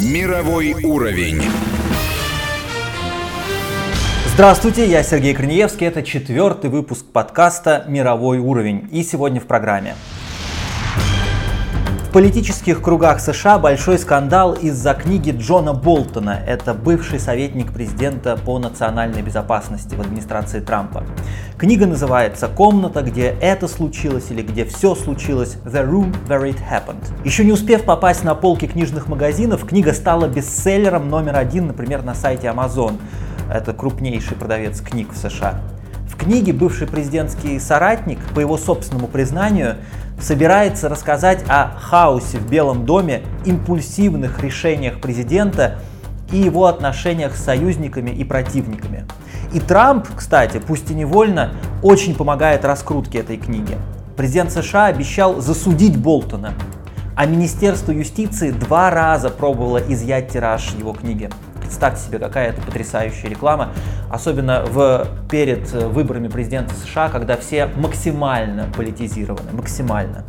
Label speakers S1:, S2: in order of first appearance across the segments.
S1: Мировой уровень.
S2: Здравствуйте, я Сергей Корнеевский. Это четвертый выпуск подкаста «Мировой уровень». И сегодня в программе. В политических кругах США большой скандал из-за книги Джона Болтона. Это бывший советник президента по национальной безопасности в администрации Трампа. Книга называется «Комната, где это случилось» или «Где все случилось» «The Room Where It Happened». Еще не успев попасть на полки книжных магазинов, книга стала бестселлером номер один, например, на сайте Amazon. Это крупнейший продавец книг в США. В книге бывший президентский соратник, по его собственному признанию, собирается рассказать о хаосе в Белом доме, импульсивных решениях президента и его отношениях с союзниками и противниками. И Трамп, кстати, пусть и невольно, очень помогает раскрутке этой книги. Президент США обещал засудить Болтона, а Министерство юстиции два раза пробовало изъять тираж его книги. Представьте себе, какая это потрясающая реклама, особенно в, перед выборами президента США, когда все максимально политизированы, максимально.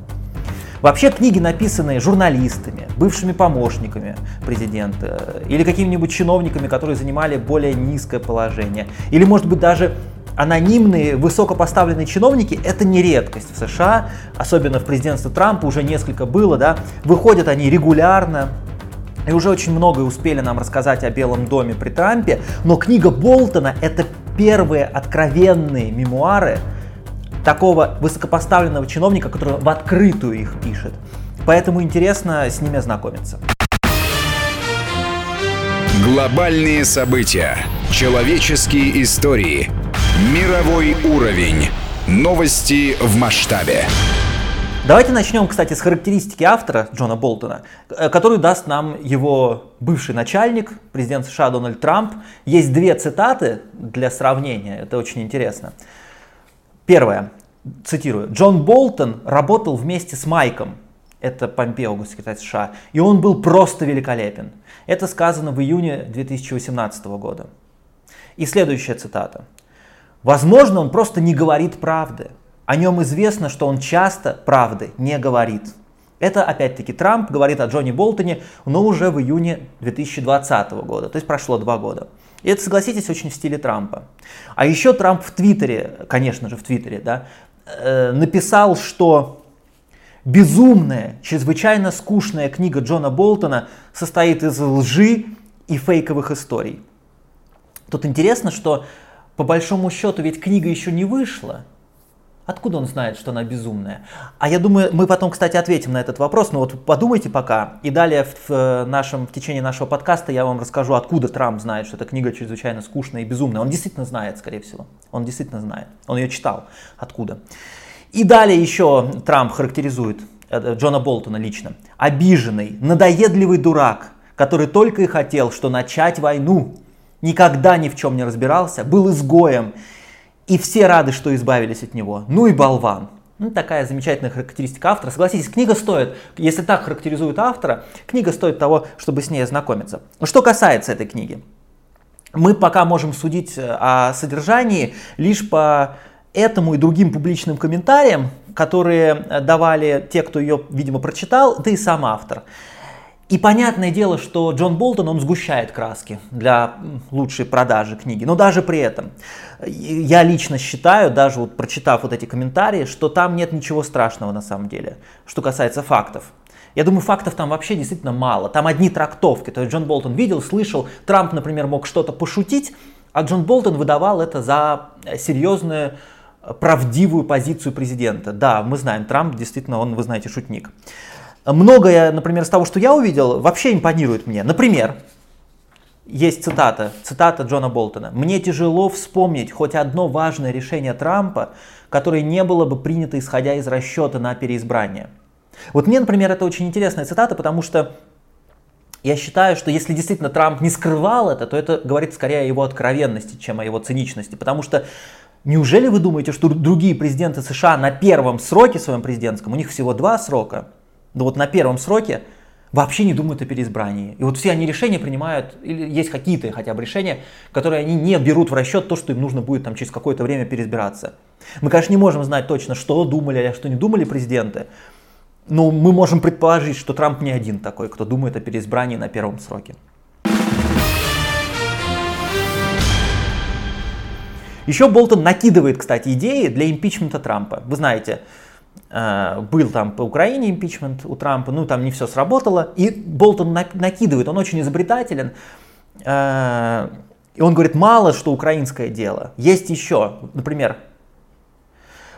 S2: Вообще книги, написанные журналистами, бывшими помощниками президента или какими-нибудь чиновниками, которые занимали более низкое положение, или, может быть, даже анонимные высокопоставленные чиновники – это не редкость в США, особенно в президентстве Трампа уже несколько было, да, выходят они регулярно, и уже очень многое успели нам рассказать о Белом доме при Трампе, но книга Болтона — это первые откровенные мемуары такого высокопоставленного чиновника, который в открытую их пишет. Поэтому интересно с ними ознакомиться.
S1: Глобальные события. Человеческие истории. Мировой уровень. Новости в масштабе.
S2: Давайте начнем, кстати, с характеристики автора Джона Болтона, э, которую даст нам его бывший начальник, президент США Дональд Трамп. Есть две цитаты для сравнения, это очень интересно. Первое, цитирую, Джон Болтон работал вместе с Майком, это Помпео, госсекретарь США, и он был просто великолепен. Это сказано в июне 2018 года. И следующая цитата. Возможно, он просто не говорит правды. О нем известно, что он часто правды не говорит. Это опять-таки Трамп говорит о Джонни Болтоне, но уже в июне 2020 года, то есть прошло два года. И это, согласитесь, очень в стиле Трампа. А еще Трамп в Твиттере, конечно же в Твиттере, да, э, написал, что безумная, чрезвычайно скучная книга Джона Болтона состоит из лжи и фейковых историй. Тут интересно, что по большому счету ведь книга еще не вышла, Откуда он знает, что она безумная? А я думаю, мы потом, кстати, ответим на этот вопрос, но вот подумайте пока. И далее в, в, нашем, в течение нашего подкаста я вам расскажу, откуда Трамп знает, что эта книга чрезвычайно скучная и безумная. Он действительно знает, скорее всего. Он действительно знает. Он ее читал. Откуда? И далее еще Трамп характеризует э, Джона Болтона лично. Обиженный, надоедливый дурак, который только и хотел, что начать войну. Никогда ни в чем не разбирался, был изгоем и все рады, что избавились от него. Ну и болван. Ну, такая замечательная характеристика автора. Согласитесь, книга стоит, если так характеризует автора, книга стоит того, чтобы с ней ознакомиться. Что касается этой книги, мы пока можем судить э, о содержании лишь по этому и другим публичным комментариям, которые э, давали те, кто ее, видимо, прочитал, да и сам автор. И понятное дело, что Джон Болтон, он сгущает краски для лучшей продажи книги. Но даже при этом, я лично считаю, даже вот прочитав вот эти комментарии, что там нет ничего страшного на самом деле, что касается фактов. Я думаю, фактов там вообще действительно мало. Там одни трактовки. То есть Джон Болтон видел, слышал, Трамп, например, мог что-то пошутить, а Джон Болтон выдавал это за серьезную, правдивую позицию президента. Да, мы знаем, Трамп действительно, он, вы знаете, шутник. Многое, например, из того, что я увидел, вообще импонирует мне. Например, есть цитата, цитата Джона Болтона. «Мне тяжело вспомнить хоть одно важное решение Трампа, которое не было бы принято исходя из расчета на переизбрание». Вот мне, например, это очень интересная цитата, потому что я считаю, что если действительно Трамп не скрывал это, то это говорит скорее о его откровенности, чем о его циничности. Потому что неужели вы думаете, что другие президенты США на первом сроке своем президентском, у них всего два срока, но вот на первом сроке вообще не думают о переизбрании. И вот все они решения принимают, или есть какие-то хотя бы решения, которые они не берут в расчет то, что им нужно будет там через какое-то время переизбираться. Мы, конечно, не можем знать точно, что думали, а что не думали президенты, ну, мы можем предположить, что Трамп не один такой, кто думает о переизбрании на первом сроке. Еще Болтон накидывает, кстати, идеи для импичмента Трампа. Вы знаете, был там по Украине импичмент у Трампа, ну там не все сработало. И Болтон накидывает, он очень изобретателен. Э, и он говорит, мало что украинское дело. Есть еще, например,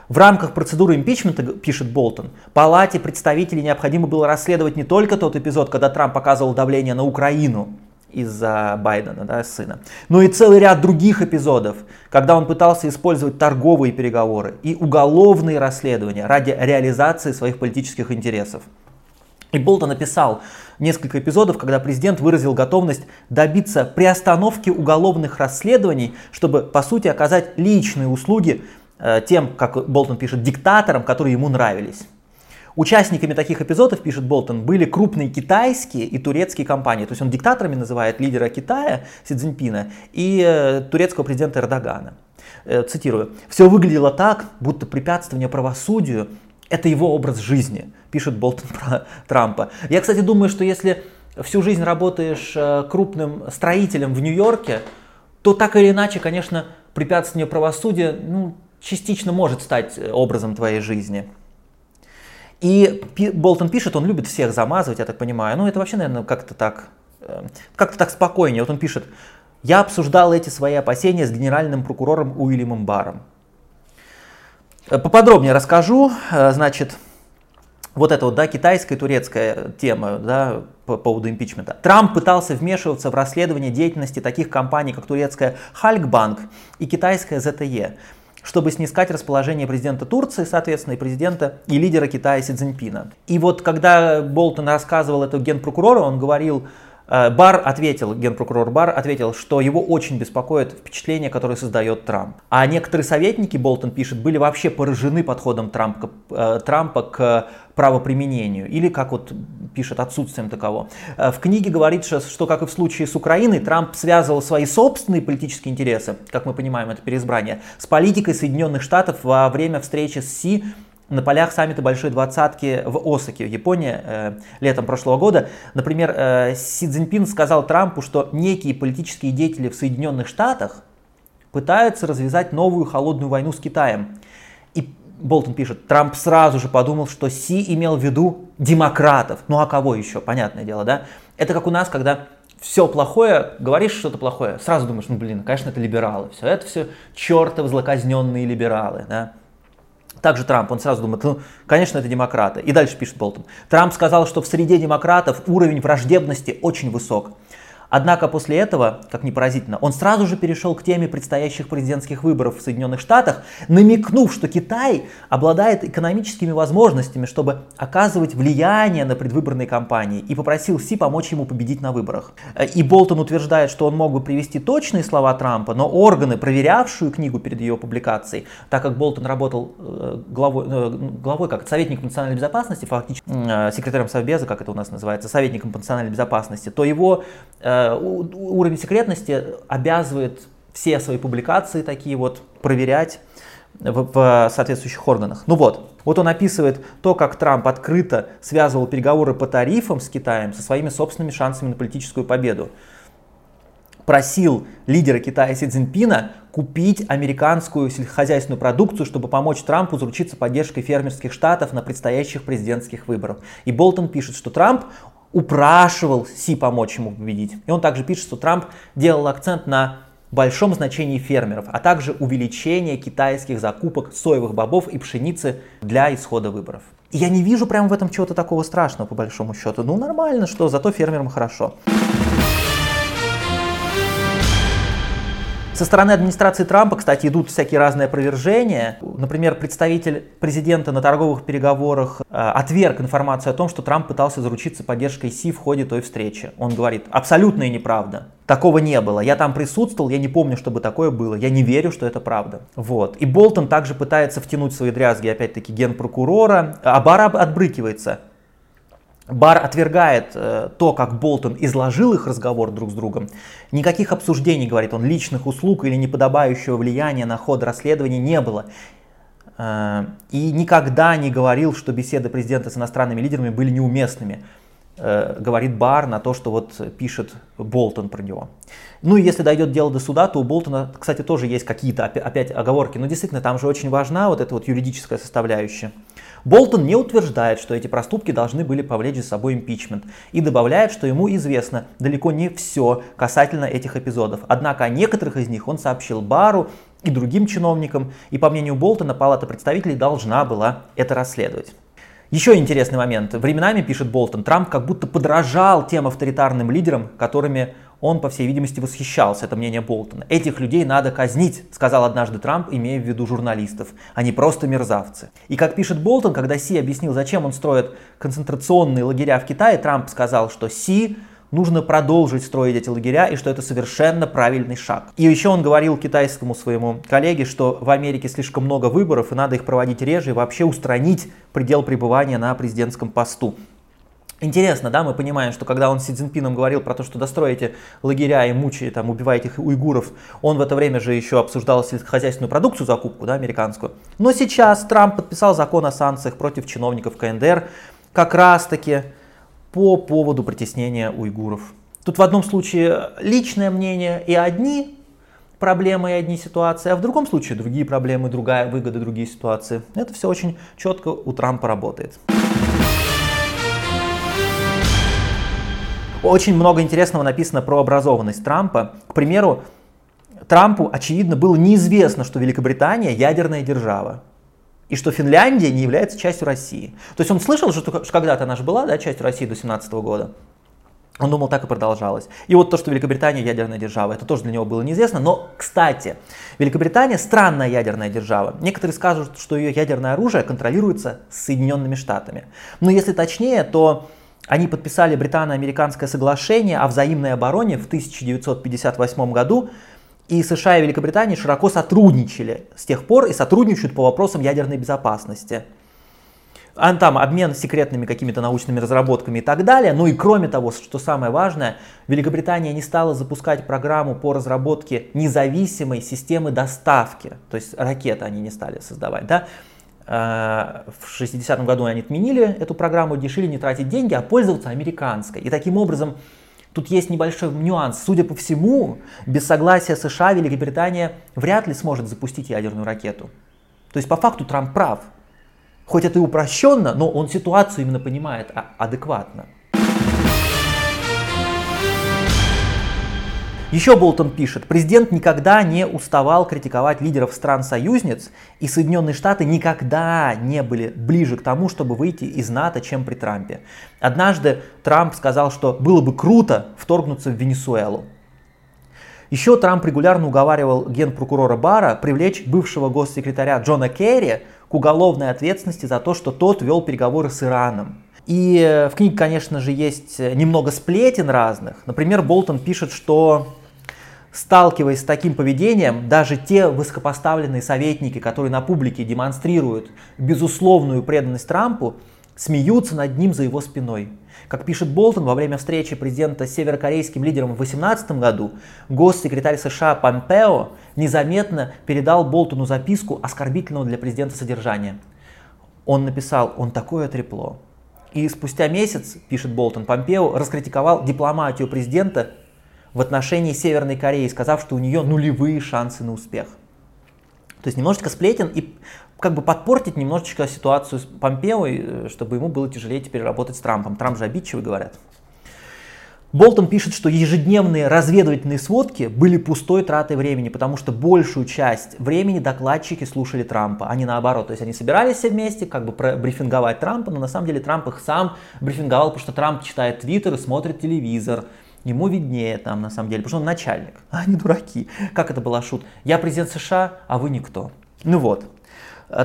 S2: в рамках процедуры импичмента, пишет Болтон, Палате представителей необходимо было расследовать не только тот эпизод, когда Трамп оказывал давление на Украину, из-за Байдена, да, сына. Но и целый ряд других эпизодов, когда он пытался использовать торговые переговоры и уголовные расследования ради реализации своих политических интересов. И Болтон написал несколько эпизодов, когда президент выразил готовность добиться приостановки уголовных расследований, чтобы, по сути, оказать личные услуги э, тем, как Болтон пишет, диктаторам, которые ему нравились. Участниками таких эпизодов, пишет Болтон, были крупные китайские и турецкие компании. То есть он диктаторами называет лидера Китая Си Цзиньпина и э, турецкого президента Эрдогана. Э, цитирую. «Все выглядело так, будто препятствование правосудию – это его образ жизни», пишет Болтон про Трампа. Я, кстати, думаю, что если всю жизнь работаешь э, крупным строителем в Нью-Йорке, то так или иначе, конечно, препятствование правосудия ну, частично может стать образом твоей жизни. И Болтон пишет, он любит всех замазывать, я так понимаю. Ну, это вообще, наверное, как-то так, э, как-то так спокойнее. Вот он пишет, я обсуждал эти свои опасения с генеральным прокурором Уильямом Баром. Э, поподробнее расскажу. Э, значит, вот эта вот, да, китайская и турецкая тема, да, по поводу импичмента. Трамп пытался вмешиваться в расследование деятельности таких компаний, как турецкая Хальгбанк и китайская ZTE чтобы снискать расположение президента Турции, соответственно, и президента и лидера Китая Си Цзиньпина. И вот когда Болтон рассказывал это генпрокурору, он говорил, э, Бар ответил, генпрокурор Бар ответил, что его очень беспокоит впечатление, которое создает Трамп. А некоторые советники, Болтон пишет, были вообще поражены подходом Трампа, э, Трампа к правоприменению, или, как вот пишет, отсутствием такового. Э, в книге говорится, что, как и в случае с Украиной, Трамп связывал свои собственные политические интересы, как мы понимаем, это переизбрание, с политикой Соединенных Штатов во время встречи с Си на полях саммита Большой Двадцатки в Осаке, в Японии, э, летом прошлого года. Например, э, Си Цзиньпин сказал Трампу, что некие политические деятели в Соединенных Штатах пытаются развязать новую холодную войну с Китаем. Болтон пишет, Трамп сразу же подумал, что Си имел в виду демократов. Ну а кого еще, понятное дело, да? Это как у нас, когда все плохое, говоришь что-то плохое, сразу думаешь, ну блин, конечно, это либералы. Все, это все чертовы злоказненные либералы, да? Также Трамп, он сразу думает, ну, конечно, это демократы. И дальше пишет Болтон. Трамп сказал, что в среде демократов уровень враждебности очень высок. Однако после этого, как ни поразительно, он сразу же перешел к теме предстоящих президентских выборов в Соединенных Штатах, намекнув, что Китай обладает экономическими возможностями, чтобы оказывать влияние на предвыборные кампании, и попросил Си помочь ему победить на выборах. И Болтон утверждает, что он мог бы привести точные слова Трампа, но органы, проверявшую книгу перед ее публикацией, так как Болтон работал э, главой, э, главой как советником национальной безопасности, фактически э, секретарем Совбеза, как это у нас называется, советником национальной безопасности, то его Э, уровень секретности обязывает все свои публикации такие вот проверять в, в соответствующих органах. Ну вот, вот он описывает то, как Трамп открыто связывал переговоры по тарифам с Китаем со своими собственными шансами на политическую победу. Просил лидера Китая Си Цзиньпина купить американскую сельскохозяйственную продукцию, чтобы помочь Трампу заручиться поддержкой фермерских штатов на предстоящих президентских выборах. И Болтон пишет, что Трамп упрашивал Си помочь ему победить. И он также пишет, что Трамп делал акцент на большом значении фермеров, а также увеличение китайских закупок соевых бобов и пшеницы для исхода выборов. И я не вижу прямо в этом чего-то такого страшного, по большому счету. Ну, нормально, что зато фермерам хорошо. Со стороны администрации Трампа, кстати, идут всякие разные опровержения. Например, представитель президента на торговых переговорах э, отверг информацию о том, что Трамп пытался заручиться поддержкой Си в ходе той встречи. Он говорит, абсолютная неправда. Такого не было. Я там присутствовал, я не помню, чтобы такое было. Я не верю, что это правда. Вот. И Болтон также пытается втянуть свои дрязги, опять-таки, генпрокурора. А Бар отбрыкивается. Бар отвергает э, то, как Болтон изложил их разговор друг с другом. Никаких обсуждений, говорит он, личных услуг или неподобающего влияния на ход расследования не было. э, и никогда не говорил, что беседы президента с иностранными лидерами были неуместными. Э, говорит Бар на то, что вот пишет Болтон про него. Ну и если дойдет дело до суда, то у Болтона, кстати, тоже есть какие-то опять оговорки. Но действительно, там же очень важна вот эта вот юридическая составляющая. Болтон не утверждает, что эти проступки должны были повлечь за собой импичмент, и добавляет, что ему известно далеко не все касательно этих эпизодов. Однако о некоторых из них он сообщил Бару и другим чиновникам, и по мнению Болтона, Палата представителей должна была это расследовать. Еще интересный момент. Временами, пишет Болтон, Трамп как будто подражал тем авторитарным лидерам, которыми он, по всей видимости, восхищался, это мнение Болтона. Этих людей надо казнить, сказал однажды Трамп, имея в виду журналистов. Они просто мерзавцы. И как пишет Болтон, когда Си объяснил, зачем он строит концентрационные лагеря в Китае, Трамп сказал, что Си нужно продолжить строить эти лагеря и что это совершенно правильный шаг. И еще он говорил китайскому своему коллеге, что в Америке слишком много выборов и надо их проводить реже и вообще устранить предел пребывания на президентском посту. Интересно, да, мы понимаем, что когда он с Си Цзиньпином говорил про то, что достроите лагеря и мучаете, там, убиваете их уйгуров, он в это время же еще обсуждал сельскохозяйственную продукцию, закупку, да, американскую. Но сейчас Трамп подписал закон о санкциях против чиновников КНДР как раз-таки по поводу притеснения уйгуров. Тут в одном случае личное мнение и одни проблемы и одни ситуации, а в другом случае другие проблемы, другая выгода, другие ситуации. Это все очень четко у Трампа работает. Очень много интересного написано про образованность Трампа. К примеру, Трампу, очевидно, было неизвестно, что Великобритания ядерная держава. И что Финляндия не является частью России. То есть он слышал, что когда-то она же была да, частью России до 17 года. Он думал, так и продолжалось. И вот то, что Великобритания ядерная держава, это тоже для него было неизвестно. Но, кстати, Великобритания странная ядерная держава. Некоторые скажут, что ее ядерное оружие контролируется Соединенными Штатами. Но если точнее, то они подписали британо-американское соглашение о взаимной обороне в 1958 году, и США и Великобритания широко сотрудничали с тех пор и сотрудничают по вопросам ядерной безопасности. А там обмен секретными какими-то научными разработками и так далее. Ну и кроме того, что самое важное, Великобритания не стала запускать программу по разработке независимой системы доставки. То есть ракеты они не стали создавать. Да? Э, в 60-м году они отменили эту программу, решили не тратить деньги, а пользоваться американской. И таким образом тут есть небольшой нюанс. Судя по всему, без согласия США Великобритания вряд ли сможет запустить ядерную ракету. То есть по факту Трамп прав. Хоть это и упрощенно, но он ситуацию именно понимает а, адекватно. Еще Болтон пишет, президент никогда не уставал критиковать лидеров стран-союзниц, и Соединенные Штаты никогда не были ближе к тому, чтобы выйти из НАТО, чем при Трампе. Однажды Трамп сказал, что было бы круто вторгнуться в Венесуэлу. Еще Трамп регулярно уговаривал генпрокурора Бара привлечь бывшего госсекретаря Джона Керри к уголовной ответственности за то, что тот вел переговоры с Ираном. И э, в книге, конечно же, есть немного сплетен разных. Например, Болтон пишет, что Сталкиваясь с таким поведением, даже те высокопоставленные советники, которые на публике демонстрируют безусловную преданность Трампу, смеются над ним за его спиной. Как пишет Болтон, во время встречи президента с северокорейским лидером в 2018 году, госсекретарь США Помпео незаметно передал Болтону записку оскорбительного для президента содержания. Он написал «Он такое трепло». И спустя месяц, пишет Болтон, Помпео раскритиковал дипломатию президента в отношении Северной Кореи, сказав, что у нее нулевые шансы на успех. То есть немножечко сплетен и как бы подпортить немножечко ситуацию с Помпео, э, чтобы ему было тяжелее теперь работать с Трампом. Трамп же обидчивый, говорят. Болтон пишет, что ежедневные разведывательные сводки были пустой тратой времени, потому что большую часть времени докладчики слушали Трампа, а не наоборот. То есть они собирались все вместе, как бы брифинговать Трампа, но на самом деле Трамп их сам брифинговал, потому что Трамп читает твиттер и смотрит телевизор, Ему виднее там на самом деле, потому что он начальник, они дураки. Как это была шут? Я президент США, а вы никто. Ну вот.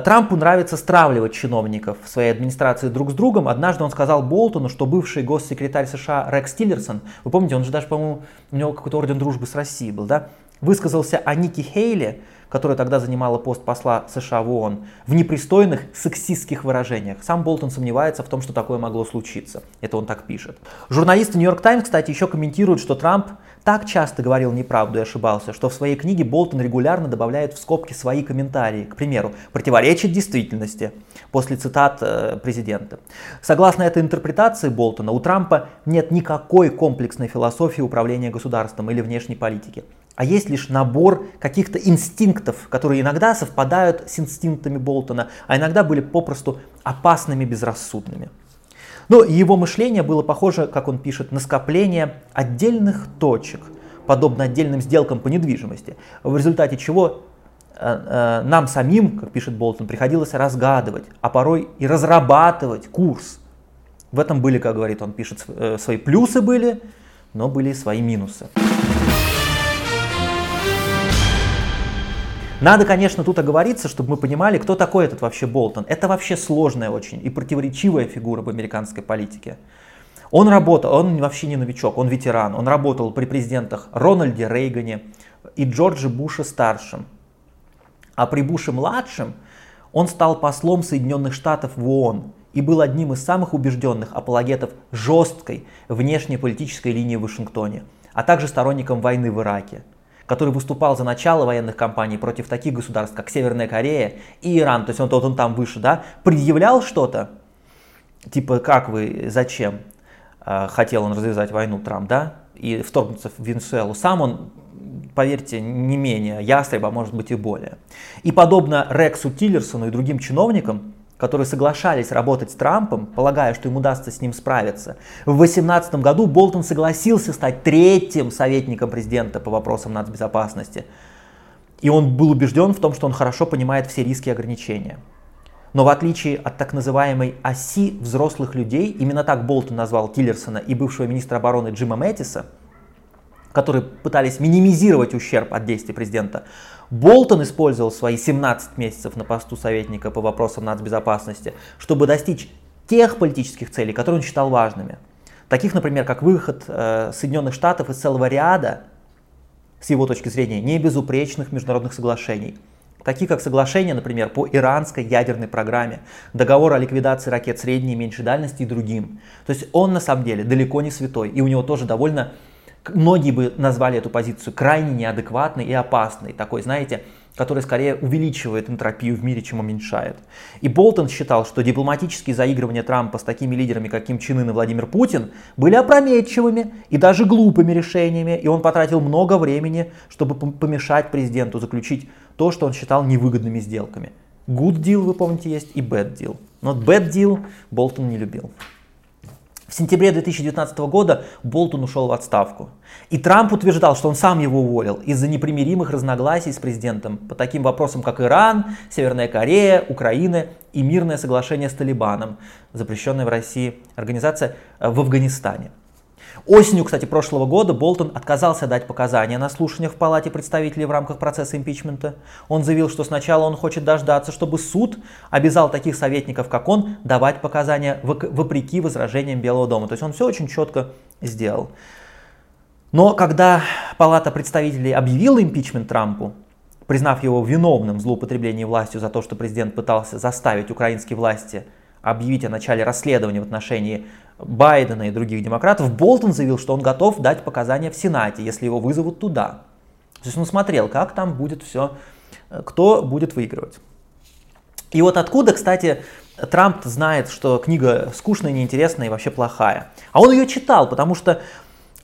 S2: Трампу нравится стравливать чиновников в своей администрации друг с другом. Однажды он сказал Болтону, что бывший госсекретарь США Рекс Тиллерсон, вы помните, он же даже, по-моему, у него какой-то орден дружбы с Россией был, да? высказался о Нике Хейли, которая тогда занимала пост посла США в ООН, в непристойных сексистских выражениях. Сам Болтон сомневается в том, что такое могло случиться. Это он так пишет. Журналисты Нью-Йорк Таймс, кстати, еще комментируют, что Трамп так часто говорил неправду и ошибался, что в своей книге Болтон регулярно добавляет в скобки свои комментарии. К примеру, противоречит действительности после цитат э, президента. Согласно этой интерпретации Болтона, у Трампа нет никакой комплексной философии управления государством или внешней политики а есть лишь набор каких-то инстинктов, которые иногда совпадают с инстинктами Болтона, а иногда были попросту опасными, безрассудными. Но его мышление было похоже, как он пишет, на скопление отдельных точек, подобно отдельным сделкам по недвижимости, в результате чего э, э, нам самим, как пишет Болтон, приходилось разгадывать, а порой и разрабатывать курс. В этом были, как говорит он, пишет, э, свои плюсы были, но были и свои минусы. Надо, конечно, тут оговориться, чтобы мы понимали, кто такой этот вообще Болтон. Это вообще сложная очень и противоречивая фигура в американской политике. Он работал, он вообще не новичок, он ветеран. Он работал при президентах Рональде Рейгане и Джорджи Буше старшем. А при Буше младшем он стал послом Соединенных Штатов в ООН и был одним из самых убежденных апологетов жесткой внешнеполитической линии в Вашингтоне, а также сторонником войны в Ираке который выступал за начало военных кампаний против таких государств, как Северная Корея и Иран, то есть он, вот он там выше, да, предъявлял что-то, типа как вы, зачем э, хотел он развязать войну Трамп, да, и вторгнуться в Венесуэлу. Сам он, поверьте, не менее ястреб, а может быть и более. И подобно Рексу Тиллерсону и другим чиновникам, которые соглашались работать с Трампом, полагая, что им удастся с ним справиться. В 2018 году Болтон согласился стать третьим советником президента по вопросам нацбезопасности. И он был убежден в том, что он хорошо понимает все риски и ограничения. Но в отличие от так называемой оси взрослых людей, именно так Болтон назвал Тиллерсона и бывшего министра обороны Джима Мэттиса, которые пытались минимизировать ущерб от действий президента, Болтон использовал свои 17 месяцев на посту советника по вопросам нацбезопасности, чтобы достичь тех политических целей, которые он считал важными. Таких, например, как выход э, Соединенных Штатов из целого ряда, с его точки зрения, небезупречных международных соглашений. Такие как соглашение, например, по иранской ядерной программе, договор о ликвидации ракет средней и меньшей дальности и другим. То есть он на самом деле далеко не святой, и у него тоже довольно Многие бы назвали эту позицию крайне неадекватной и опасной, такой, знаете, которая скорее увеличивает энтропию в мире, чем уменьшает. И Болтон считал, что дипломатические заигрывания Трампа с такими лидерами, как Ким Чен Ын и Владимир Путин, были опрометчивыми и даже глупыми решениями, и он потратил много времени, чтобы помешать президенту заключить то, что он считал невыгодными сделками. Good deal, вы помните, есть и bad deal. Но bad deal Болтон не любил. В сентябре 2019 года Болтон ушел в отставку. И Трамп утверждал, что он сам его уволил из-за непримиримых разногласий с президентом по таким вопросам, как Иран, Северная Корея, Украина и мирное соглашение с Талибаном, запрещенная в России организация в Афганистане. Осенью, кстати, прошлого года Болтон отказался дать показания на слушаниях в Палате представителей в рамках процесса импичмента. Он заявил, что сначала он хочет дождаться, чтобы суд обязал таких советников, как он, давать показания вопреки возражениям Белого дома. То есть он все очень четко сделал. Но когда Палата представителей объявила импичмент Трампу, признав его виновным в злоупотреблении властью за то, что президент пытался заставить украинские власти объявить о начале расследования в отношении Байдена и других демократов, Болтон заявил, что он готов дать показания в Сенате, если его вызовут туда. То есть он смотрел, как там будет все, кто будет выигрывать. И вот откуда, кстати, Трамп знает, что книга скучная, неинтересная и вообще плохая. А он ее читал, потому что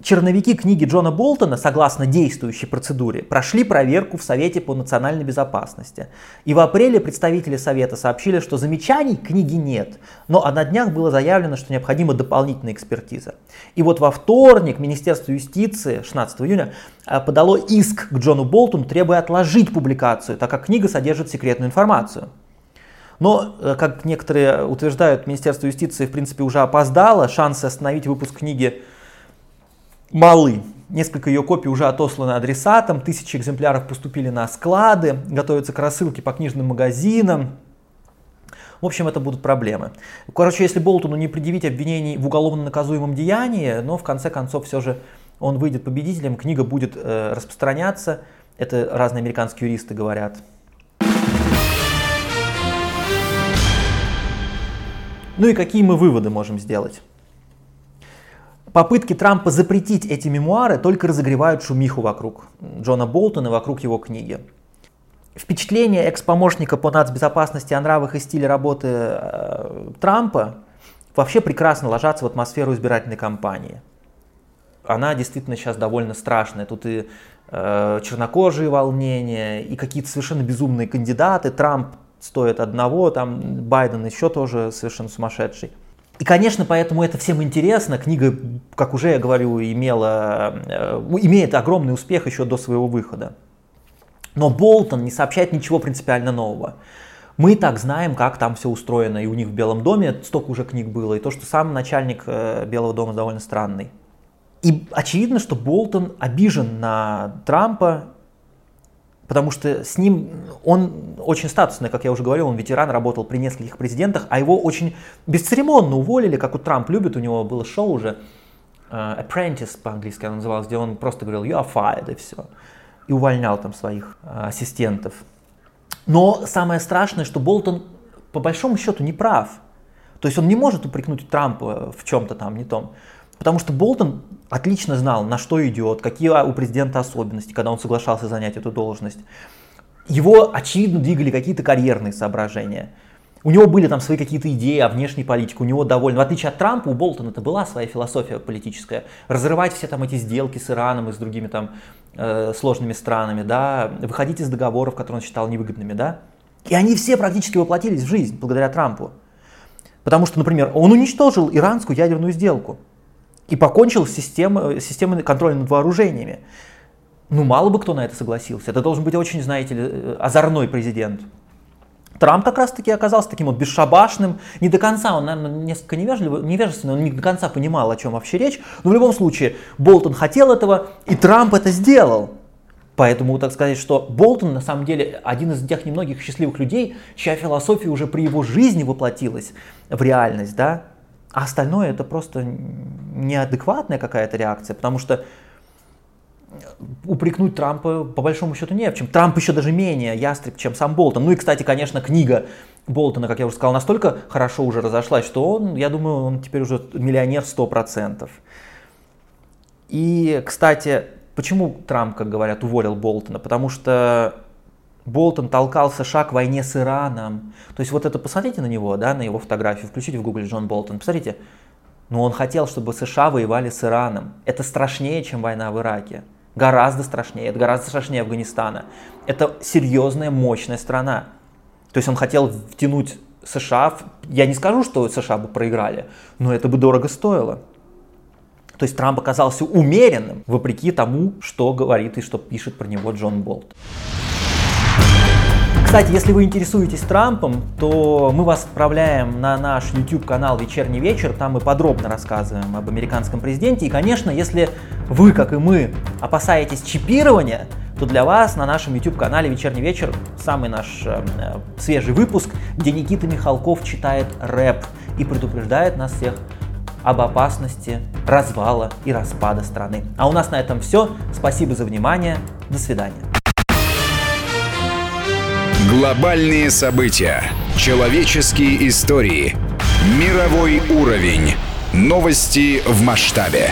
S2: Черновики книги Джона Болтона, согласно действующей процедуре, прошли проверку в Совете по национальной безопасности. И в апреле представители Совета сообщили, что замечаний к книге нет, но а на днях было заявлено, что необходима дополнительная экспертиза. И вот во вторник Министерство юстиции 16 июня э, подало иск к Джону Болтону, требуя отложить публикацию, так как книга содержит секретную информацию. Но, э, как некоторые утверждают, Министерство юстиции в принципе уже опоздало, шансы остановить выпуск книги малы. Несколько ее копий уже отосланы адресатам, тысячи экземпляров поступили на склады, готовятся к рассылке по книжным магазинам. В общем, это будут проблемы. Короче, если Болтону не предъявить обвинений в уголовно наказуемом деянии, но в конце концов все же он выйдет победителем, книга будет э, распространяться, Это разные американские юристы говорят. Ну и какие мы выводы можем сделать? Попытки Трампа запретить эти мемуары только разогревают шумиху вокруг Джона Болтона вокруг его книги. Впечатление экс-помощника по нацбезопасности о нравах и стиле работы э, Трампа вообще прекрасно ложатся в атмосферу избирательной кампании. Она действительно сейчас довольно страшная. Тут и э, чернокожие волнения, и какие-то совершенно безумные кандидаты. Трамп стоит одного, там Байден еще тоже совершенно сумасшедший. И, конечно, поэтому это всем интересно. Книга, как уже я говорю, имела, э, имеет огромный успех еще до своего выхода. Но Болтон не сообщает ничего принципиально нового. Мы и так знаем, как там все устроено, и у них в Белом доме столько уже книг было, и то, что сам начальник э, Белого дома довольно странный. И очевидно, что Болтон обижен на Трампа потому что с ним он очень статусный, как я уже говорил, он ветеран, работал при нескольких президентах, а его очень бесцеремонно уволили, как у Трамп любит, у него было шоу уже, uh, Apprentice по-английски оно называлось, где он просто говорил you are fired и все, и увольнял там своих uh, ассистентов. Но самое страшное, что Болтон по большому счету не прав. То есть он не может упрекнуть Трампа в чем-то там не том. Потому что Болтон отлично знал, на что идет, какие у президента особенности, когда он соглашался занять эту должность. Его, очевидно, двигали какие-то карьерные соображения. У него были там свои какие-то идеи о внешней политике, у него довольно, в отличие от Трампа, у Болтона это была своя философия политическая. Разрывать все там эти сделки с Ираном и с другими там э, сложными странами, да, выходить из договоров, которые он считал невыгодными, да. И они все практически воплотились в жизнь благодаря Трампу. Потому что, например, он уничтожил иранскую ядерную сделку и покончил с системой, системой контроля над вооружениями. Ну, мало бы кто на это согласился. Это должен быть очень, знаете ли, э, озорной президент. Трамп как раз-таки оказался таким вот бесшабашным, не до конца, он, наверное, несколько невежливый, невежественный, он не до конца понимал, о чем вообще речь, но в любом случае Болтон хотел этого, и Трамп это сделал. Поэтому, так сказать, что Болтон на самом деле один из тех немногих счастливых людей, чья философия уже при его жизни воплотилась в реальность, да, а остальное это просто неадекватная какая-то реакция, потому что упрекнуть Трампа по большому счету не в чем. Трамп еще даже менее ястреб, чем сам Болтон. Ну и, кстати, конечно, книга Болтона, как я уже сказал, настолько хорошо уже разошлась, что он, я думаю, он теперь уже миллионер 100%. И, кстати, почему Трамп, как говорят, уволил Болтона? Потому что Болтон толкал США к войне с Ираном. То есть вот это, посмотрите на него, да, на его фотографию, включите в Google Джон Болтон, посмотрите. Ну он хотел, чтобы США воевали с Ираном. Это страшнее, чем война в Ираке. Гораздо страшнее, это гораздо страшнее Афганистана. Это серьезная, мощная страна. То есть он хотел втянуть США, я не скажу, что США бы проиграли, но это бы дорого стоило. То есть Трамп оказался умеренным, вопреки тому, что говорит и что пишет про него Джон Болт. Кстати, если вы интересуетесь Трампом, то мы вас отправляем на наш YouTube канал «Вечерний вечер». Там мы подробно рассказываем об американском президенте. И, конечно, если вы, как и мы, опасаетесь чипирования, то для вас на нашем YouTube-канале «Вечерний вечер» самый наш э, свежий выпуск, где Никита Михалков читает рэп и предупреждает нас всех об опасности развала и распада страны. А у нас на этом все. Спасибо за внимание. До свидания.
S1: Глобальные события. Человеческие истории. Мировой уровень. Новости в масштабе.